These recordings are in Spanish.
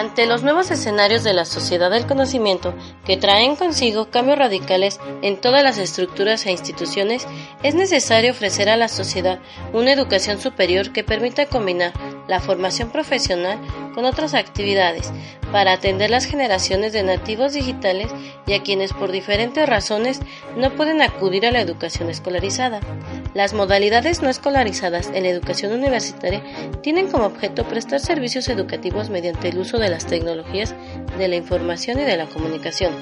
Ante los nuevos escenarios de la sociedad del conocimiento que traen consigo cambios radicales en todas las estructuras e instituciones, es necesario ofrecer a la sociedad una educación superior que permita combinar la formación profesional con otras actividades para atender las generaciones de nativos digitales y a quienes por diferentes razones no pueden acudir a la educación escolarizada. Las modalidades no escolarizadas en la educación universitaria tienen como objeto prestar servicios educativos mediante el uso de las tecnologías de la información y de la comunicación,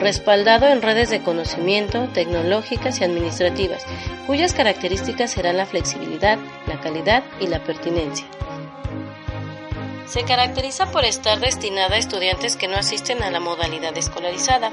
respaldado en redes de conocimiento tecnológicas y administrativas, cuyas características serán la flexibilidad, la calidad y la pertinencia. Se caracteriza por estar destinada a estudiantes que no asisten a la modalidad escolarizada.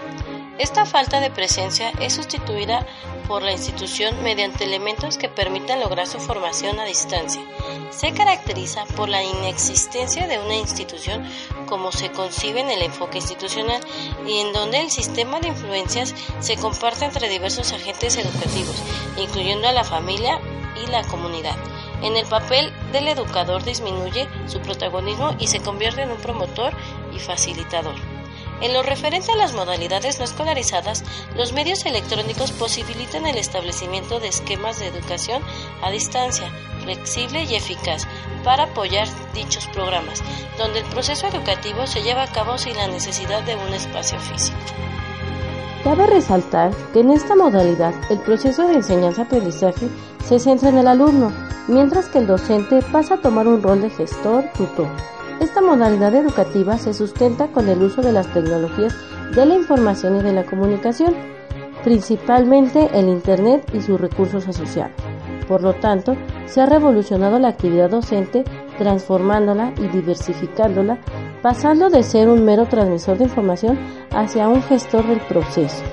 Esta falta de presencia es sustituida por la institución mediante elementos que permitan lograr su formación a distancia. Se caracteriza por la inexistencia de una institución como se concibe en el enfoque institucional y en donde el sistema de influencias se comparte entre diversos agentes educativos, incluyendo a la familia y la comunidad. En el papel del educador disminuye su protagonismo y se convierte en un promotor y facilitador. En lo referente a las modalidades no escolarizadas, los medios electrónicos posibilitan el establecimiento de esquemas de educación a distancia, flexible y eficaz, para apoyar dichos programas, donde el proceso educativo se lleva a cabo sin la necesidad de un espacio físico. Cabe resaltar que en esta modalidad el proceso de enseñanza-aprendizaje se centra en el alumno, mientras que el docente pasa a tomar un rol de gestor, tutor. Esta modalidad educativa se sustenta con el uso de las tecnologías de la información y de la comunicación, principalmente el Internet y sus recursos asociados. Por lo tanto, se ha revolucionado la actividad docente transformándola y diversificándola, pasando de ser un mero transmisor de información hacia un gestor del proceso.